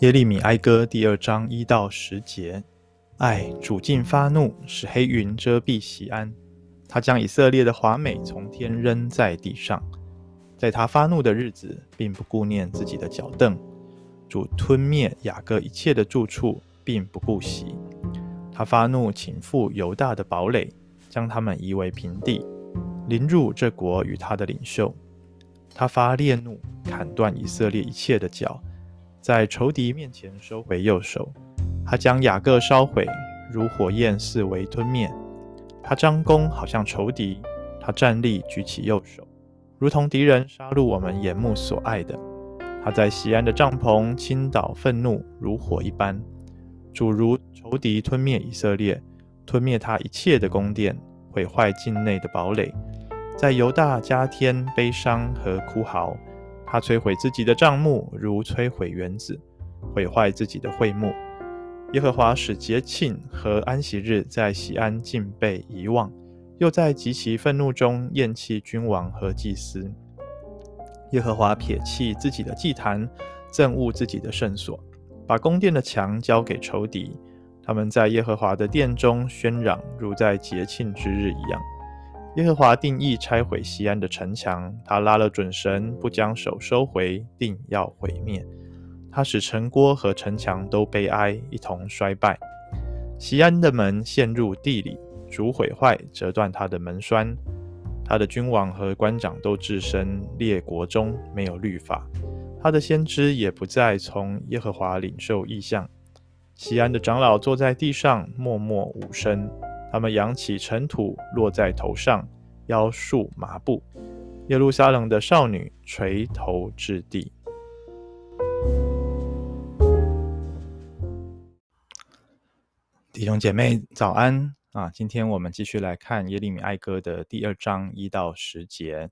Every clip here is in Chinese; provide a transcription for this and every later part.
耶利米哀歌第二章一到十节：唉，主竟发怒，使黑云遮蔽锡安。他将以色列的华美从天扔在地上。在他发怒的日子，并不顾念自己的脚凳。主吞灭雅各一切的住处，并不顾惜。他发怒，倾覆犹大的堡垒，将他们夷为平地，凌辱这国与他的领袖。他发烈怒，砍断以色列一切的脚。在仇敌面前收回右手，他将雅各烧毁，如火焰四围吞灭。他张弓，好像仇敌；他站立，举起右手，如同敌人杀戮我们眼目所爱的。他在西安的帐篷倾倒愤怒，如火一般。主如仇敌吞灭以色列，吞灭他一切的宫殿，毁坏境内的堡垒，在犹大加添悲伤和哭嚎。他摧毁自己的帐幕，如摧毁园子，毁坏自己的会幕。耶和华使节庆和安息日在西安尽被遗忘，又在极其愤怒中厌弃君王和祭司。耶和华撇弃自己的祭坛，憎恶自己的圣所，把宫殿的墙交给仇敌。他们在耶和华的殿中喧嚷，如在节庆之日一样。耶和华定义拆毁西安的城墙，他拉了准绳，不将手收回，定要毁灭。他使城郭和城墙都悲哀，一同衰败。西安的门陷入地里，主毁坏，折断他的门栓。他的君王和官长都置身列国中，没有律法。他的先知也不再从耶和华领受异象。西安的长老坐在地上，默默无声。他们扬起尘土，落在头上，腰束麻布。耶路撒冷的少女垂头至地。弟兄姐妹早安啊！今天我们继续来看耶利米哀歌的第二章一到十节。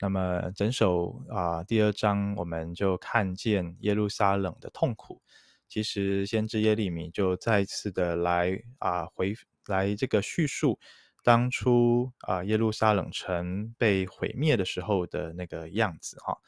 那么整首啊第二章，我们就看见耶路撒冷的痛苦。其实先知耶利米就再次的来啊回。来这个叙述当初啊耶路撒冷城被毁灭的时候的那个样子哈，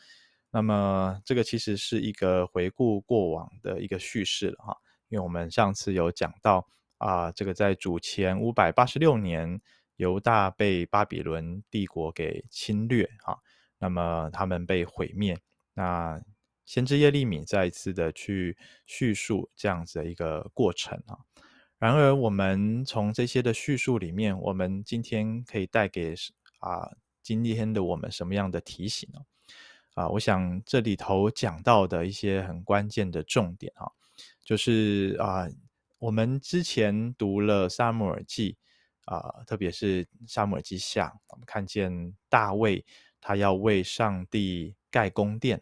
那么这个其实是一个回顾过往的一个叙事了哈，因为我们上次有讲到啊，这个在主前五百八十六年，犹大被巴比伦帝国给侵略哈，那么他们被毁灭，那先知耶利米再一次的去叙述这样子的一个过程啊。然而，我们从这些的叙述里面，我们今天可以带给啊今天的我们什么样的提醒呢？啊，我想这里头讲到的一些很关键的重点啊，就是啊，我们之前读了撒母耳记啊，特别是撒母耳记下，我们看见大卫他要为上帝盖宫殿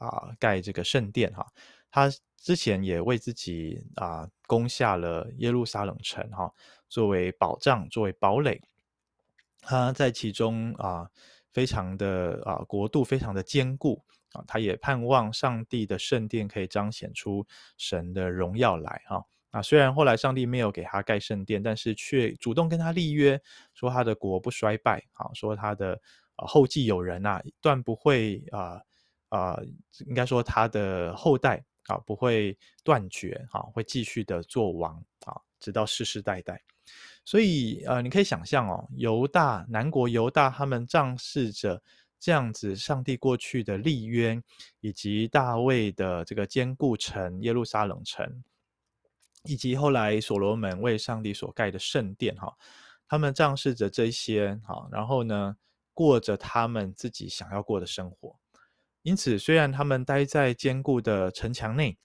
啊，盖这个圣殿哈，他。之前也为自己啊攻下了耶路撒冷城哈，作为保障，作为堡垒，他在其中啊非常的啊国度非常的坚固啊，他也盼望上帝的圣殿可以彰显出神的荣耀来哈。啊，虽然后来上帝没有给他盖圣殿，但是却主动跟他立约，说他的国不衰败啊，说他的后继有人啊，断不会啊啊，应该说他的后代。啊，不会断绝，啊，会继续的做王，啊，直到世世代代。所以，呃，你可以想象哦，犹大南国犹大，他们仗势着这样子，上帝过去的立约，以及大卫的这个坚固城耶路撒冷城，以及后来所罗门为上帝所盖的圣殿，哈，他们仗势着这些，哈，然后呢，过着他们自己想要过的生活。因此，虽然他们待在坚固的城墙内，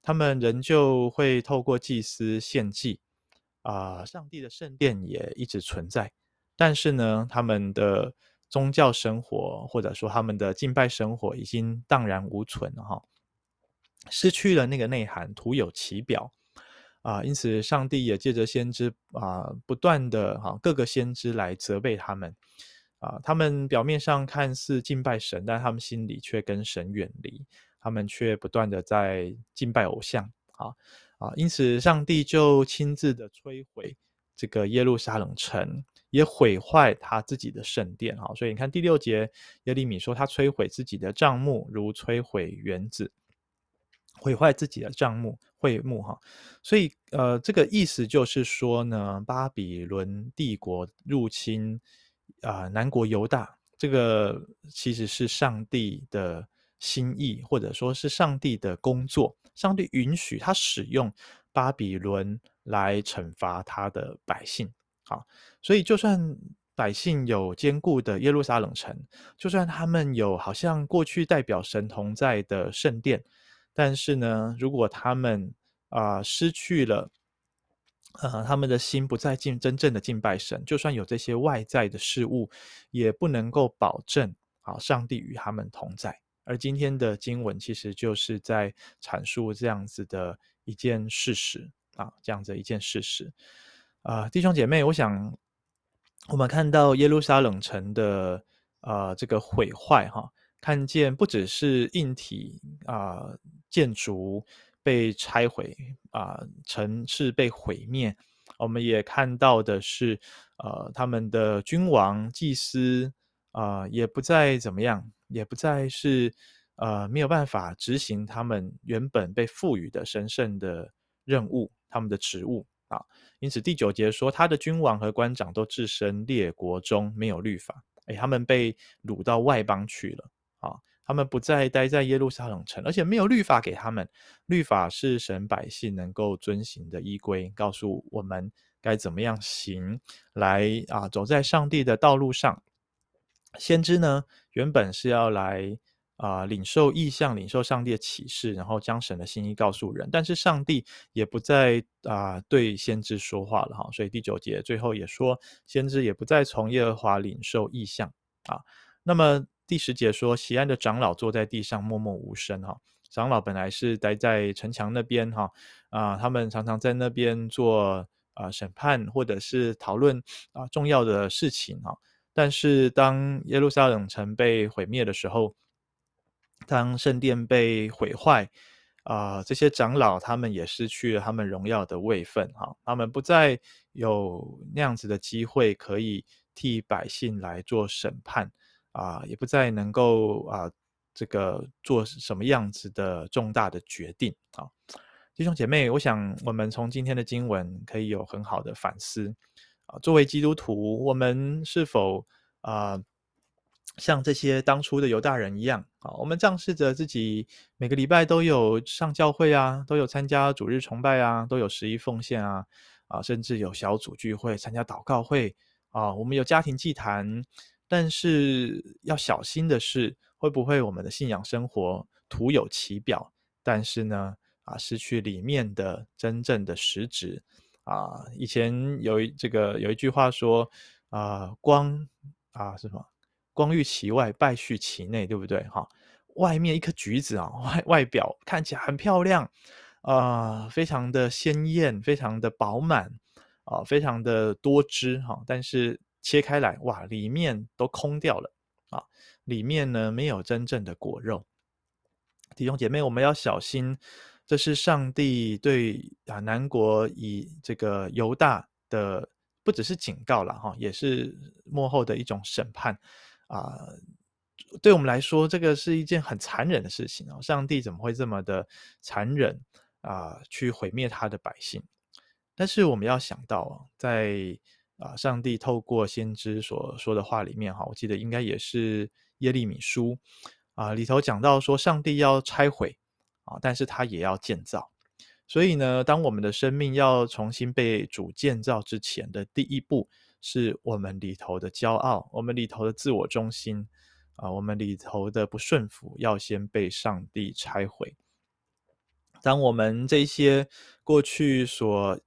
他们仍旧会透过祭司献祭，啊、上帝的圣殿也一直存在。但是呢，他们的宗教生活或者说他们的敬拜生活已经荡然无存了哈，失去了那个内涵，徒有其表啊、因此，上帝也借着先知啊、不断的哈各个先知来责备他们。啊，他们表面上看似敬拜神，但他们心里却跟神远离，他们却不断的在敬拜偶像。啊啊，因此上帝就亲自的摧毁这个耶路撒冷城，也毁坏他自己的圣殿。哈，所以你看第六节，耶利米说他摧毁自己的帐幕，如摧毁园子。毁坏自己的帐幕会幕哈。所以呃，这个意思就是说呢，巴比伦帝国入侵啊、南国犹大，这个其实是上帝的心意，或者说是上帝的工作。上帝允许他使用巴比伦来惩罚他的百姓。好，所以就算百姓有坚固的耶路撒冷城，就算他们有好像过去代表神同在的圣殿，但是呢，如果他们啊、失去了，呃，他们的心不再敬真正的敬拜神，就算有这些外在的事物，也不能够保证啊，上帝与他们同在。而今天的经文其实就是在阐述这样子的一件事实啊，这样子一件事实。啊、弟兄姐妹，我想我们看到耶路撒冷城的呃这个毁坏哈，看见不只是硬体啊、建筑被拆毁啊、城市被毁灭，我们也看到的是呃他们的君王祭司啊、也不再怎么样。也不再是呃没有办法执行他们原本被赋予的神圣的任务，他们的职务啊。因此第九节说，他的君王和官长都置身列国中，没有律法。诶，他们被掳到外邦去了。他们不再待在耶路撒冷城，而且没有律法给他们。律法是神百姓能够遵行的依规，告诉我们该怎么样行，来啊走在上帝的道路上。先知呢，原本是要来啊、呃、领受意象，领受上帝的启示，然后将神的心意告诉人。但是上帝也不再啊、呃、对先知说话了哈，所以第九节最后也说，先知也不再从耶和华领受意象啊。那么第十节说，西安的长老坐在地上默默无声哈。长老本来是待在城墙那边哈啊，他们常常在那边做啊审判或者是讨论啊重要的事情哈。但是，当耶路撒冷城被毁灭的时候，当圣殿被毁坏，啊、这些长老他们也失去了他们荣耀的位分，哈，他们不再有那样子的机会可以替百姓来做审判，啊、也不再能够啊、这个做什么样子的重大的决定，啊，弟兄姐妹，我想我们从今天的经文可以有很好的反思。啊，作为基督徒，我们是否啊、像这些当初的犹大人一样啊？我们仗势着自己每个礼拜都有上教会啊，都有参加主日崇拜啊，都有十一奉献啊，啊，甚至有小组聚会、参加祷告会啊，我们有家庭祭坛。但是要小心的是，会不会我们的信仰生活徒有其表，但是呢，啊，失去里面的真正的实质。啊，以前有一这个有一句话说，啊，光啊是什么？光裕其外，败絮其内，对不对？哈，外面一颗橘子啊，外外表看起来很漂亮，啊，非常的鲜艳，非常的饱满，啊，非常的多汁哈，但是切开来，哇，里面都空掉了啊，里面呢没有真正的果肉。弟兄姐妹，我们要小心。这是上帝对啊南国以这个犹大的不只是警告了哈，也是幕后的一种审判啊。对我们来说，这个是一件很残忍的事情啊。上帝怎么会这么的残忍啊，去毁灭他的百姓？但是我们要想到啊，在啊上帝透过先知所说的话里面哈，我记得应该也是耶利米书啊里头讲到说，上帝要拆毁。啊，但是他也要建造，所以呢，当我们的生命要重新被主建造之前的第一步，是我们里头的骄傲，我们里头的自我中心，啊，我们里头的不顺服，要先被上帝拆毁。当我们这些过去所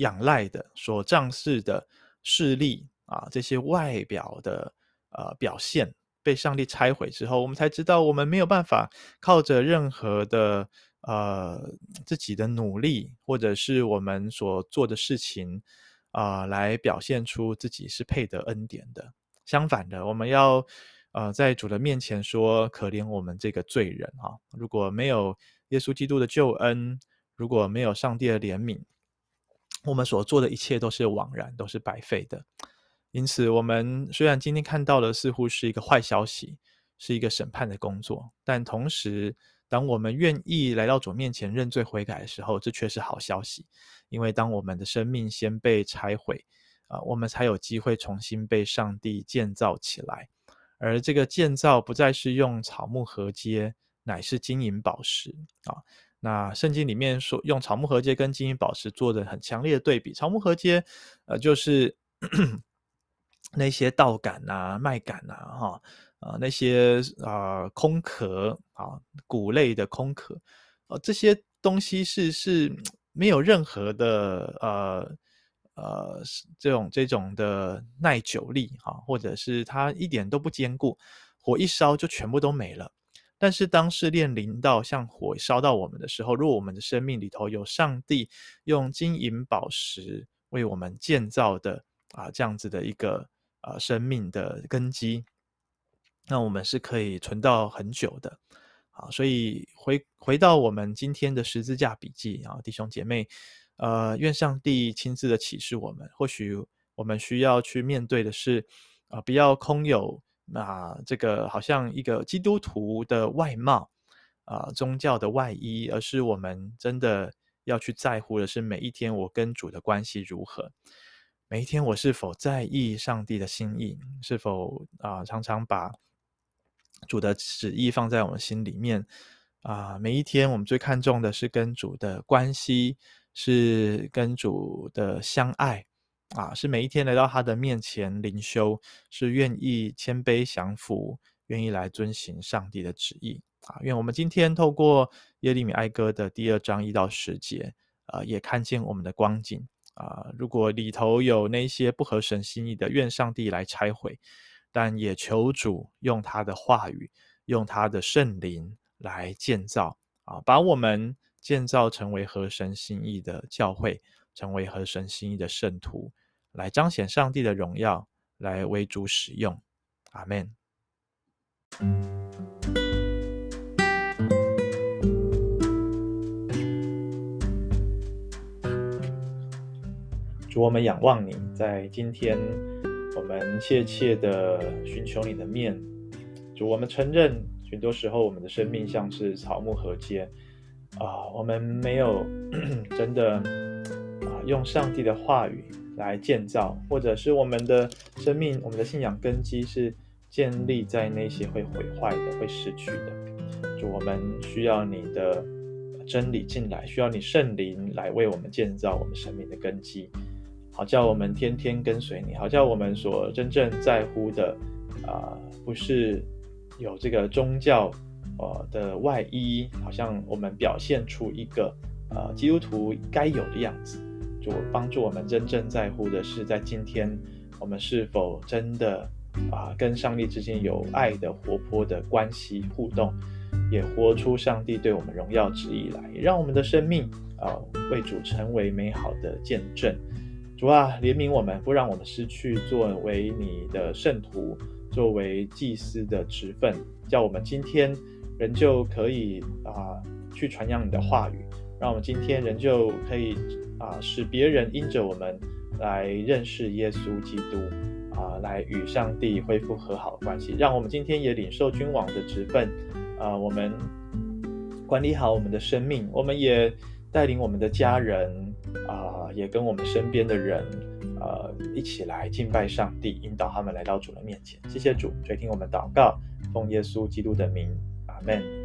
仰赖的、所仗势的势力啊，这些外表的呃表现。被上帝拆毁之后，我们才知道我们没有办法靠着任何的呃自己的努力，或者是我们所做的事情啊、来表现出自己是配得恩典的。相反的，我们要呃在主的面前说：“可怜我们这个罪人啊！如果没有耶稣基督的救恩，如果没有上帝的怜悯，我们所做的一切都是枉然，都是白费的。”因此，我们虽然今天看到的似乎是一个坏消息，是一个审判的工作，但同时，当我们愿意来到主面前认罪悔改的时候，这却是好消息，因为当我们的生命先被拆毁，啊、我们才有机会重新被上帝建造起来。而这个建造不再是用草木禾秸，乃是金银宝石啊。那圣经里面说用草木禾秸跟金银宝石做的很强烈的对比，草木禾秸，呃，就是 那些稻稈啊、麦稈啊，哈。啊，那些啊、空壳啊，谷类的空壳，啊，这些东西是是没有任何的呃呃这种这种的耐久力哈、啊，或者是它一点都不坚固，火一烧就全部都没了。但是当试炼临到像火烧到我们的时候，如果我们的生命里头有上帝用金银宝石为我们建造的啊这样子的一个啊生命的根基。那我们是可以存到很久的，啊，所以回回到我们今天的十字架笔记啊，弟兄姐妹，呃，愿上帝亲自的启示我们。或许我们需要去面对的是，啊，不要空有啊，这个好像一个基督徒的外貌啊，宗教的外衣，而是我们真的要去在乎的是每一天我跟主的关系如何。每一天我是否在意上帝的心意？是否啊，常常把主的旨意放在我们心里面啊，每一天我们最看重的是跟主的关系，是跟主的相爱啊，是每一天来到他的面前灵修，是愿意谦卑降服，愿意来遵行上帝的旨意啊。愿我们今天透过耶利米哀歌的第二章一到十节啊，也看见我们的光景啊。如果里头有那些不合神心意的，愿上帝来拆毁。但也求主用他的话语，用他的圣灵来建造啊，把我们建造成为合神心意的教会，成为合神心意的圣徒，来彰显上帝的荣耀，来为主使用。阿门。主，我们仰望你，在今天。我们切切的寻求你的面，主，我们承认，许多时候我们的生命像是草木禾秸啊，我们没有 真的啊用上帝的话语来建造，或者是我们的生命，我们的信仰根基是建立在那些会毁坏的、会失去的。就，我们需要你的真理进来，需要你圣灵来为我们建造我们生命的根基。好叫我们天天跟随你，好叫我们所真正在乎的，啊、不是有这个宗教，呃的外衣，好像我们表现出一个，呃，基督徒该有的样子。就帮助我们真正在乎的是，在今天我们是否真的啊、跟上帝之间有爱的活泼的关系互动，也活出上帝对我们荣耀旨意来，让我们的生命啊、为主成为美好的见证。主啊，怜悯我们，不让我们失去作为你的圣徒、作为祭司的职分，叫我们今天仍旧可以啊、去传扬你的话语，让我们今天仍旧可以啊、使别人因着我们来认识耶稣基督啊、来与上帝恢复和好的关系。让我们今天也领受君王的职分啊、我们管理好我们的生命，我们也带领我们的家人。啊、也跟我们身边的人，呃，一起来敬拜上帝，引导他们来到主的面前。谢谢主，垂听我们祷告，奉耶稣基督的名，阿门。